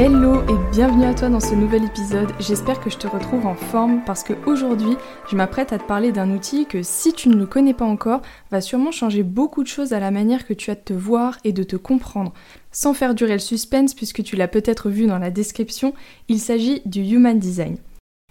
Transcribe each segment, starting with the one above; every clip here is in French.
Hello et bienvenue à toi dans ce nouvel épisode. J'espère que je te retrouve en forme parce que aujourd'hui, je m'apprête à te parler d'un outil que si tu ne le connais pas encore, va sûrement changer beaucoup de choses à la manière que tu as de te voir et de te comprendre. Sans faire durer le suspense puisque tu l'as peut-être vu dans la description, il s'agit du Human Design.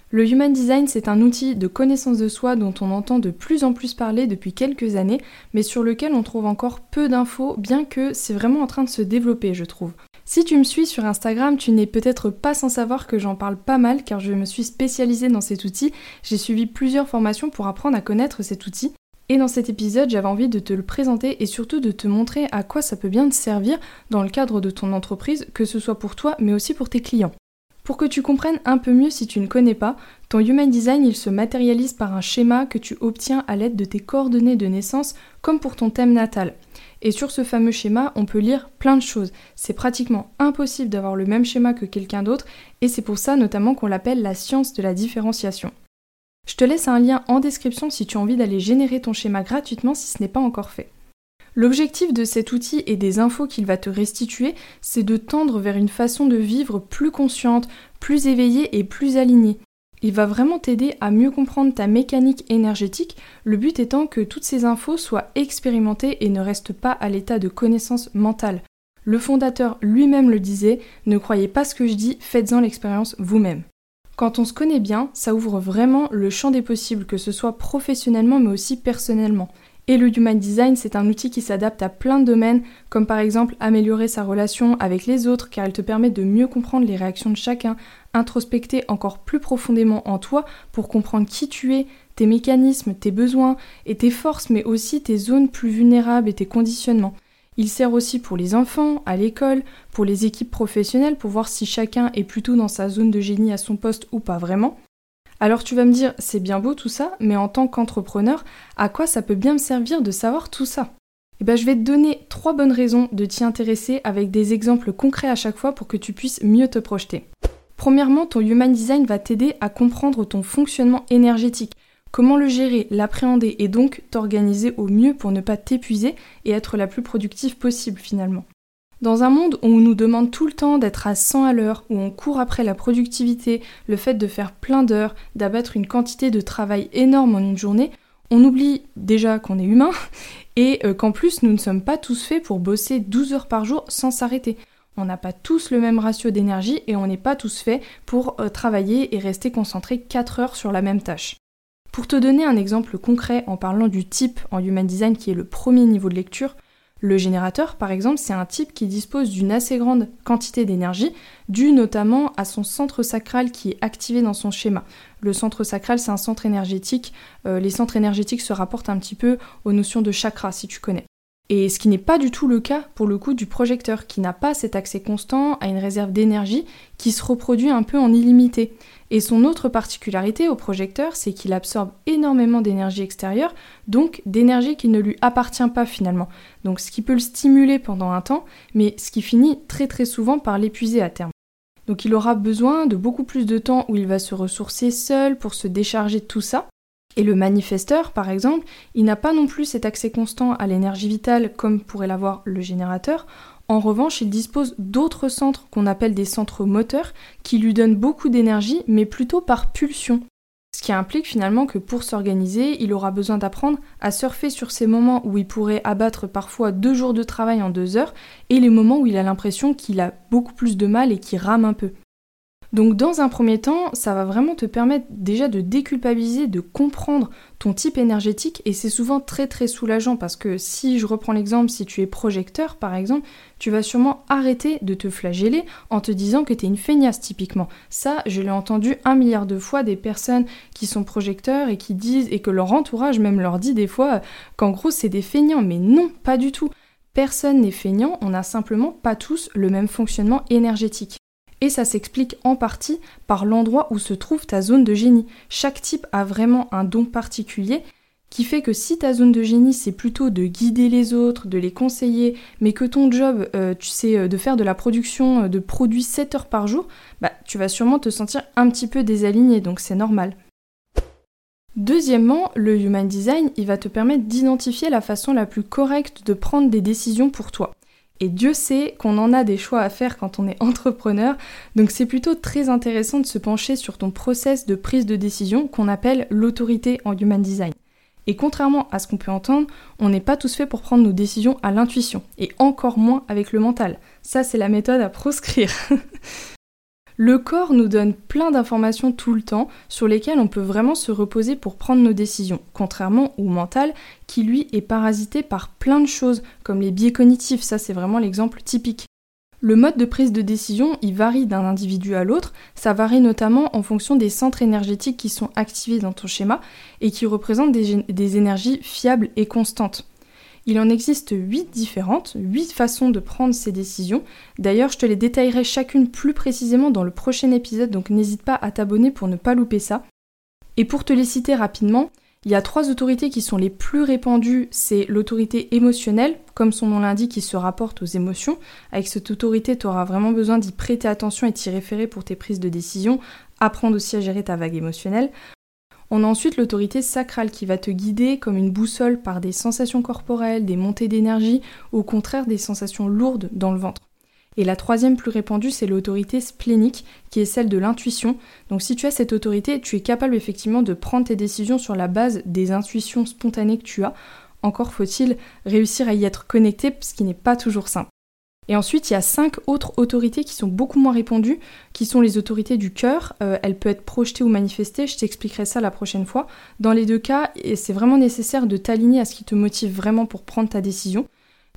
Le Human Design, c'est un outil de connaissance de soi dont on entend de plus en plus parler depuis quelques années, mais sur lequel on trouve encore peu d'infos, bien que c'est vraiment en train de se développer, je trouve. Si tu me suis sur Instagram, tu n'es peut-être pas sans savoir que j'en parle pas mal car je me suis spécialisée dans cet outil. J'ai suivi plusieurs formations pour apprendre à connaître cet outil. Et dans cet épisode, j'avais envie de te le présenter et surtout de te montrer à quoi ça peut bien te servir dans le cadre de ton entreprise, que ce soit pour toi mais aussi pour tes clients. Pour que tu comprennes un peu mieux si tu ne connais pas, ton Human Design il se matérialise par un schéma que tu obtiens à l'aide de tes coordonnées de naissance comme pour ton thème natal. Et sur ce fameux schéma, on peut lire plein de choses. C'est pratiquement impossible d'avoir le même schéma que quelqu'un d'autre, et c'est pour ça notamment qu'on l'appelle la science de la différenciation. Je te laisse un lien en description si tu as envie d'aller générer ton schéma gratuitement si ce n'est pas encore fait. L'objectif de cet outil et des infos qu'il va te restituer, c'est de tendre vers une façon de vivre plus consciente, plus éveillée et plus alignée. Il va vraiment t'aider à mieux comprendre ta mécanique énergétique, le but étant que toutes ces infos soient expérimentées et ne restent pas à l'état de connaissance mentale. Le fondateur lui-même le disait, ne croyez pas ce que je dis, faites-en l'expérience vous-même. Quand on se connaît bien, ça ouvre vraiment le champ des possibles, que ce soit professionnellement mais aussi personnellement. Et le Human Design, c'est un outil qui s'adapte à plein de domaines, comme par exemple améliorer sa relation avec les autres, car elle te permet de mieux comprendre les réactions de chacun, introspecter encore plus profondément en toi pour comprendre qui tu es, tes mécanismes, tes besoins et tes forces, mais aussi tes zones plus vulnérables et tes conditionnements. Il sert aussi pour les enfants, à l'école, pour les équipes professionnelles, pour voir si chacun est plutôt dans sa zone de génie à son poste ou pas vraiment. Alors tu vas me dire, c'est bien beau tout ça, mais en tant qu'entrepreneur, à quoi ça peut bien me servir de savoir tout ça? Eh bien je vais te donner trois bonnes raisons de t'y intéresser avec des exemples concrets à chaque fois pour que tu puisses mieux te projeter. Premièrement, ton Human Design va t'aider à comprendre ton fonctionnement énergétique, comment le gérer, l'appréhender et donc t'organiser au mieux pour ne pas t'épuiser et être la plus productive possible finalement. Dans un monde où on nous demande tout le temps d'être à 100 à l'heure, où on court après la productivité, le fait de faire plein d'heures, d'abattre une quantité de travail énorme en une journée, on oublie déjà qu'on est humain et euh, qu'en plus nous ne sommes pas tous faits pour bosser 12 heures par jour sans s'arrêter. On n'a pas tous le même ratio d'énergie et on n'est pas tous faits pour euh, travailler et rester concentré 4 heures sur la même tâche. Pour te donner un exemple concret en parlant du type en Human Design qui est le premier niveau de lecture, le générateur, par exemple, c'est un type qui dispose d'une assez grande quantité d'énergie, due notamment à son centre sacral qui est activé dans son schéma. Le centre sacral, c'est un centre énergétique. Euh, les centres énergétiques se rapportent un petit peu aux notions de chakra, si tu connais. Et ce qui n'est pas du tout le cas pour le coup du projecteur, qui n'a pas cet accès constant à une réserve d'énergie qui se reproduit un peu en illimité. Et son autre particularité au projecteur, c'est qu'il absorbe énormément d'énergie extérieure, donc d'énergie qui ne lui appartient pas finalement. Donc ce qui peut le stimuler pendant un temps, mais ce qui finit très très souvent par l'épuiser à terme. Donc il aura besoin de beaucoup plus de temps où il va se ressourcer seul pour se décharger de tout ça. Et le manifesteur, par exemple, il n'a pas non plus cet accès constant à l'énergie vitale comme pourrait l'avoir le générateur. En revanche, il dispose d'autres centres qu'on appelle des centres moteurs qui lui donnent beaucoup d'énergie mais plutôt par pulsion. Ce qui implique finalement que pour s'organiser, il aura besoin d'apprendre à surfer sur ces moments où il pourrait abattre parfois deux jours de travail en deux heures et les moments où il a l'impression qu'il a beaucoup plus de mal et qu'il rame un peu. Donc dans un premier temps, ça va vraiment te permettre déjà de déculpabiliser, de comprendre ton type énergétique et c'est souvent très très soulageant parce que si je reprends l'exemple, si tu es projecteur par exemple, tu vas sûrement arrêter de te flageller en te disant que tu es une feignasse typiquement. Ça, je l'ai entendu un milliard de fois des personnes qui sont projecteurs et qui disent et que leur entourage même leur dit des fois qu'en gros c'est des feignants, mais non, pas du tout. Personne n'est feignant, on n'a simplement pas tous le même fonctionnement énergétique. Et ça s'explique en partie par l'endroit où se trouve ta zone de génie. Chaque type a vraiment un don particulier qui fait que si ta zone de génie c'est plutôt de guider les autres, de les conseiller, mais que ton job, euh, tu sais, euh, de faire de la production euh, de produits 7 heures par jour, bah tu vas sûrement te sentir un petit peu désaligné, donc c'est normal. Deuxièmement, le Human Design, il va te permettre d'identifier la façon la plus correcte de prendre des décisions pour toi. Et Dieu sait qu'on en a des choix à faire quand on est entrepreneur, donc c'est plutôt très intéressant de se pencher sur ton process de prise de décision qu'on appelle l'autorité en Human Design. Et contrairement à ce qu'on peut entendre, on n'est pas tous faits pour prendre nos décisions à l'intuition, et encore moins avec le mental. Ça, c'est la méthode à proscrire. le corps nous donne plein d'informations tout le temps sur lesquelles on peut vraiment se reposer pour prendre nos décisions, contrairement au mental qui lui est parasité par plein de choses, comme les biais cognitifs, ça c'est vraiment l'exemple typique. Le mode de prise de décision, il varie d'un individu à l'autre, ça varie notamment en fonction des centres énergétiques qui sont activés dans ton schéma et qui représentent des, énergies fiables et constantes. Il en existe 8 différentes, 8 façons de prendre ces décisions. D'ailleurs, je te les détaillerai chacune plus précisément dans le prochain épisode, donc n'hésite pas à t'abonner pour ne pas louper ça. Et pour te les citer rapidement, il y a trois autorités qui sont les plus répandues. C'est l'autorité émotionnelle, comme son nom l'indique, qui se rapporte aux émotions. Avec cette autorité, tu auras vraiment besoin d'y prêter attention et t'y référer pour tes prises de décision. Apprendre aussi à gérer ta vague émotionnelle. On a ensuite l'autorité sacrale qui va te guider comme une boussole par des sensations corporelles, des montées d'énergie, au contraire des sensations lourdes dans le ventre. Et la troisième plus répandue, c'est l'autorité splénique, qui est celle de l'intuition. Donc si tu as cette autorité, tu es capable effectivement de prendre tes décisions sur la base des intuitions spontanées que tu as. Encore faut-il réussir à y être connecté, ce qui n'est pas toujours simple. Et ensuite, il y a cinq autres autorités qui sont beaucoup moins répandues, qui sont les autorités du cœur. Euh, elle peut être projetée ou manifestée, je t'expliquerai ça la prochaine fois. Dans les deux cas, c'est vraiment nécessaire de t'aligner à ce qui te motive vraiment pour prendre ta décision.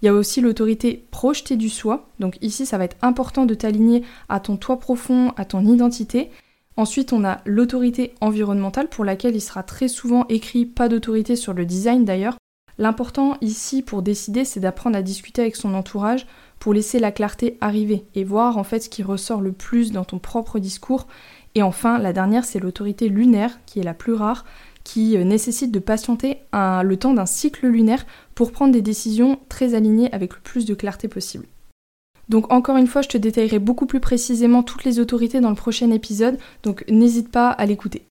Il y a aussi l'autorité projetée du soi. Donc ici, ça va être important de t'aligner à ton toi profond, à ton identité. Ensuite, on a l'autorité environnementale pour laquelle il sera très souvent écrit pas d'autorité sur le design d'ailleurs. L'important ici pour décider, c'est d'apprendre à discuter avec son entourage pour laisser la clarté arriver et voir en fait ce qui ressort le plus dans ton propre discours. Et enfin, la dernière, c'est l'autorité lunaire qui est la plus rare qui euh, nécessite de patienter le temps d'un cycle lunaire pour prendre des décisions très alignées avec le plus de clarté possible. Donc encore une fois, je te détaillerai beaucoup plus précisément toutes les autorités dans le prochain épisode, donc n'hésite pas à l'écouter.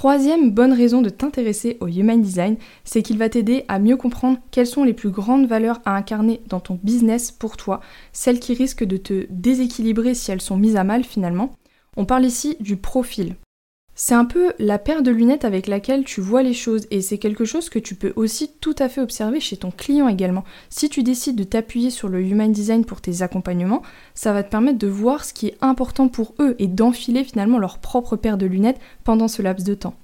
Troisième bonne raison de t'intéresser au Human Design, c'est qu'il va t'aider à mieux comprendre quelles sont les plus grandes valeurs à incarner dans ton business pour toi, celles qui risquent de te déséquilibrer si elles sont mises à mal finalement. On parle ici du profil. C'est un peu la paire de lunettes avec laquelle tu vois les choses et c'est quelque chose que tu peux aussi tout à fait observer chez ton client également. Si tu décides de t'appuyer sur le Human Design pour tes accompagnements, ça va te permettre de voir ce qui est important pour eux et d'enfiler finalement leur propre paire de lunettes pendant ce laps de temps.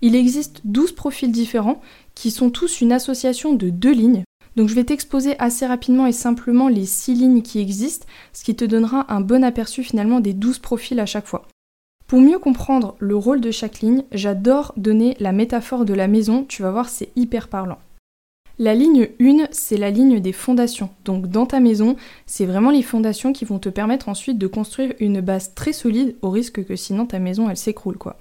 Il existe 12 profils différents qui sont tous une association de deux lignes. Donc je vais t'exposer assez rapidement et simplement les 6 lignes qui existent, ce qui te donnera un bon aperçu finalement des 12 profils à chaque fois. Pour mieux comprendre le rôle de chaque ligne, j'adore donner la métaphore de la maison, tu vas voir c'est hyper parlant. La ligne 1, c'est la ligne des fondations. Donc dans ta maison, c'est vraiment les fondations qui vont te permettre ensuite de construire une base très solide au risque que sinon ta maison elle s'écroule quoi.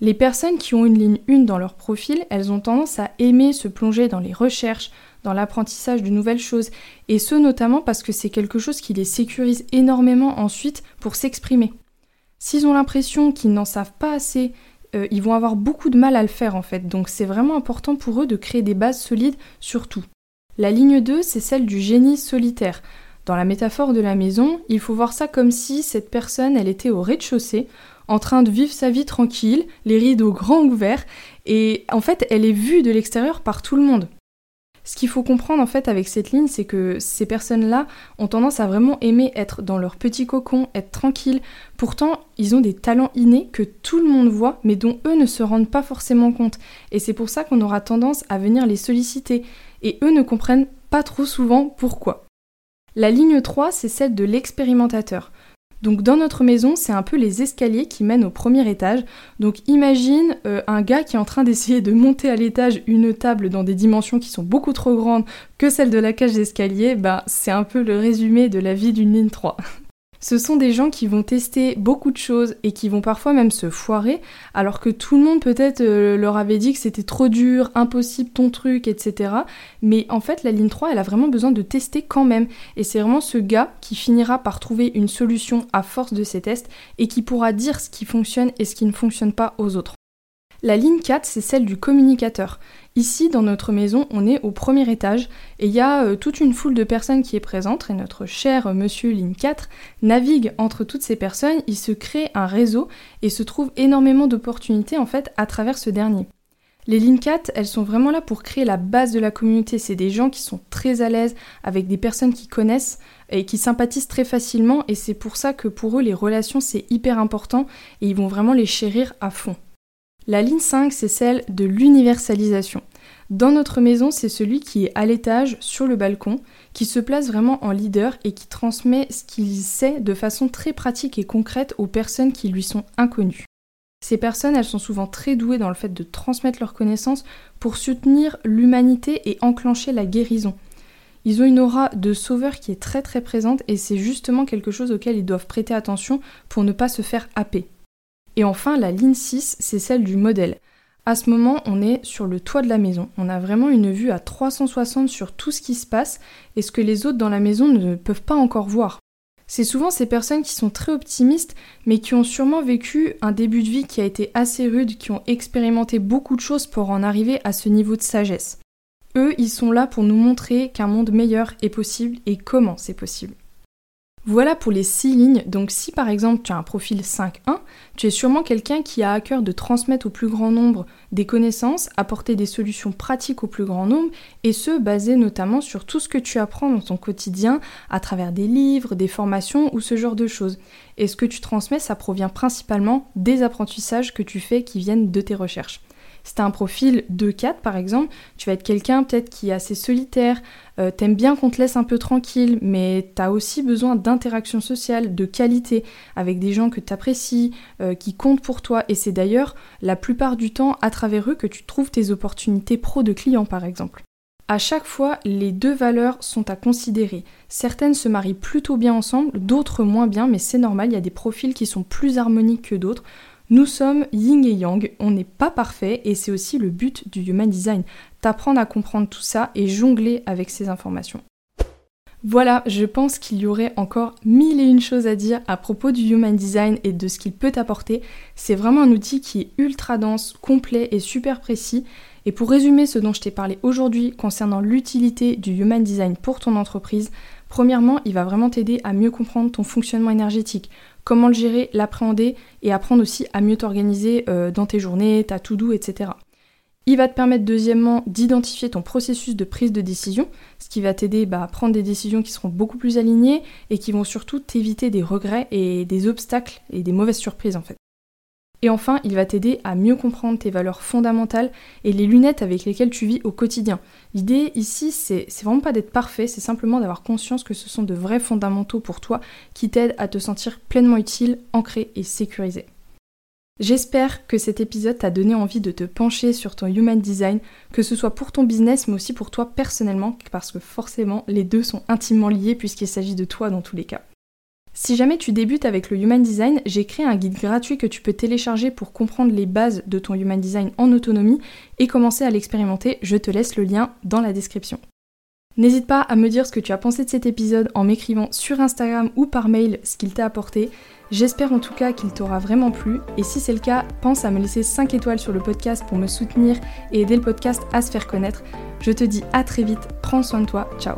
Les personnes qui ont une ligne 1 dans leur profil, elles ont tendance à aimer se plonger dans les recherches, dans l'apprentissage de nouvelles choses, et ce notamment parce que c'est quelque chose qui les sécurise énormément ensuite pour s'exprimer. S'ils ont l'impression qu'ils n'en savent pas assez, euh, ils vont avoir beaucoup de mal à le faire en fait. Donc c'est vraiment important pour eux de créer des bases solides sur tout. La ligne 2, c'est celle du génie solitaire. Dans la métaphore de la maison, il faut voir ça comme si cette personne, elle était au rez-de-chaussée, en train de vivre sa vie tranquille, les rideaux grands ouverts, et en fait, elle est vue de l'extérieur par tout le monde. Ce qu'il faut comprendre en fait avec cette ligne, c'est que ces personnes-là ont tendance à vraiment aimer être dans leur petit cocon, être tranquilles. Pourtant, ils ont des talents innés que tout le monde voit, mais dont eux ne se rendent pas forcément compte. Et c'est pour ça qu'on aura tendance à venir les solliciter. Et eux ne comprennent pas trop souvent pourquoi. La ligne 3, c'est celle de l'expérimentateur. Donc dans notre maison, c'est un peu les escaliers qui mènent au premier étage. Donc imagine euh, un gars qui est en train d'essayer de monter à l'étage une table dans des dimensions qui sont beaucoup trop grandes que celles de la cage d'escalier, bah c'est un peu le résumé de la vie d'une ligne 3. Ce sont des gens qui vont tester beaucoup de choses et qui vont parfois même se foirer, alors que tout le monde peut-être euh, leur avait dit que c'était trop dur, impossible ton truc, etc. Mais en fait, la ligne 3, elle a vraiment besoin de tester quand même. Et c'est vraiment ce gars qui finira par trouver une solution à force de ces tests et qui pourra dire ce qui fonctionne et ce qui ne fonctionne pas aux autres. La ligne 4, c'est celle du communicateur. Ici, dans notre maison, on est au premier étage et il y a euh, toute une foule de personnes qui est présente et notre cher monsieur ligne 4 navigue entre toutes ces personnes, il se crée un réseau et se trouve énormément d'opportunités en fait à travers ce dernier. Les lignes 4, elles sont vraiment là pour créer la base de la communauté. C'est des gens qui sont très à l'aise avec des personnes qui connaissent et qui sympathisent très facilement et c'est pour ça que pour eux les relations c'est hyper important et ils vont vraiment les chérir à fond. La ligne 5, c'est celle de l'universalisation. Dans notre maison, c'est celui qui est à l'étage, sur le balcon, qui se place vraiment en leader et qui transmet ce qu'il sait de façon très pratique et concrète aux personnes qui lui sont inconnues. Ces personnes, elles sont souvent très douées dans le fait de transmettre leurs connaissances pour soutenir l'humanité et enclencher la guérison. Ils ont une aura de sauveur qui est très très présente et c'est justement quelque chose auquel ils doivent prêter attention pour ne pas se faire happer. Et enfin, la ligne 6, c'est celle du modèle. À ce moment, on est sur le toit de la maison. On a vraiment une vue à 360 sur tout ce qui se passe et ce que les autres dans la maison ne peuvent pas encore voir. C'est souvent ces personnes qui sont très optimistes, mais qui ont sûrement vécu un début de vie qui a été assez rude, qui ont expérimenté beaucoup de choses pour en arriver à ce niveau de sagesse. Eux, ils sont là pour nous montrer qu'un monde meilleur est possible et comment c'est possible. Voilà pour les six lignes. Donc si par exemple tu as un profil 5.1, tu es sûrement quelqu'un qui a à cœur de transmettre au plus grand nombre des connaissances, apporter des solutions pratiques au plus grand nombre, et ce basé notamment sur tout ce que tu apprends dans ton quotidien à travers des livres, des formations ou ce genre de choses. Et ce que tu transmets, ça provient principalement des apprentissages que tu fais qui viennent de tes recherches. Si tu as un profil 2-4 par exemple, tu vas être quelqu'un peut-être qui est assez solitaire, euh, t'aimes bien qu'on te laisse un peu tranquille, mais t'as aussi besoin d'interaction sociale, de qualité, avec des gens que t'apprécies, euh, qui comptent pour toi, et c'est d'ailleurs la plupart du temps à travers eux que tu trouves tes opportunités pro de clients par exemple. À chaque fois, les deux valeurs sont à considérer. Certaines se marient plutôt bien ensemble, d'autres moins bien, mais c'est normal, il y a des profils qui sont plus harmoniques que d'autres. Nous sommes yin et yang, on n'est pas parfait et c'est aussi le but du human design, t'apprendre à comprendre tout ça et jongler avec ces informations. Voilà, je pense qu'il y aurait encore mille et une choses à dire à propos du Human Design et de ce qu'il peut apporter. C'est vraiment un outil qui est ultra dense, complet et super précis. Et pour résumer ce dont je t'ai parlé aujourd'hui concernant l'utilité du Human Design pour ton entreprise, premièrement, il va vraiment t'aider à mieux comprendre ton fonctionnement énergétique, comment le gérer, l'appréhender et apprendre aussi à mieux t'organiser euh, dans tes journées, ta to-do, etc. Il va te permettre deuxièmement d'identifier ton processus de prise de décision, ce qui va t'aider bah, à prendre des décisions qui seront beaucoup plus alignées et qui vont surtout t'éviter des regrets et des obstacles et des mauvaises surprises en fait. Et enfin, il va t'aider à mieux comprendre tes valeurs fondamentales et les lunettes avec lesquelles tu vis au quotidien. L'idée ici, c'est vraiment pas d'être parfait, c'est simplement d'avoir conscience que ce sont de vrais fondamentaux pour toi qui t'aident à te sentir pleinement utile, ancré et sécurisé. J'espère que cet épisode t'a donné envie de te pencher sur ton human design, que ce soit pour ton business mais aussi pour toi personnellement, parce que forcément les deux sont intimement liés puisqu'il s'agit de toi dans tous les cas. Si jamais tu débutes avec le Human Design, j'ai créé un guide gratuit que tu peux télécharger pour comprendre les bases de ton Human Design en autonomie et commencer à l'expérimenter. Je te laisse le lien dans la description. N'hésite pas à me dire ce que tu as pensé de cet épisode en m'écrivant sur Instagram ou par mail ce qu'il t'a apporté. J'espère en tout cas qu'il t'aura vraiment plu et si c'est le cas, pense à me laisser 5 étoiles sur le podcast pour me soutenir et aider le podcast à se faire connaître. Je te dis à très vite, prends soin de toi, ciao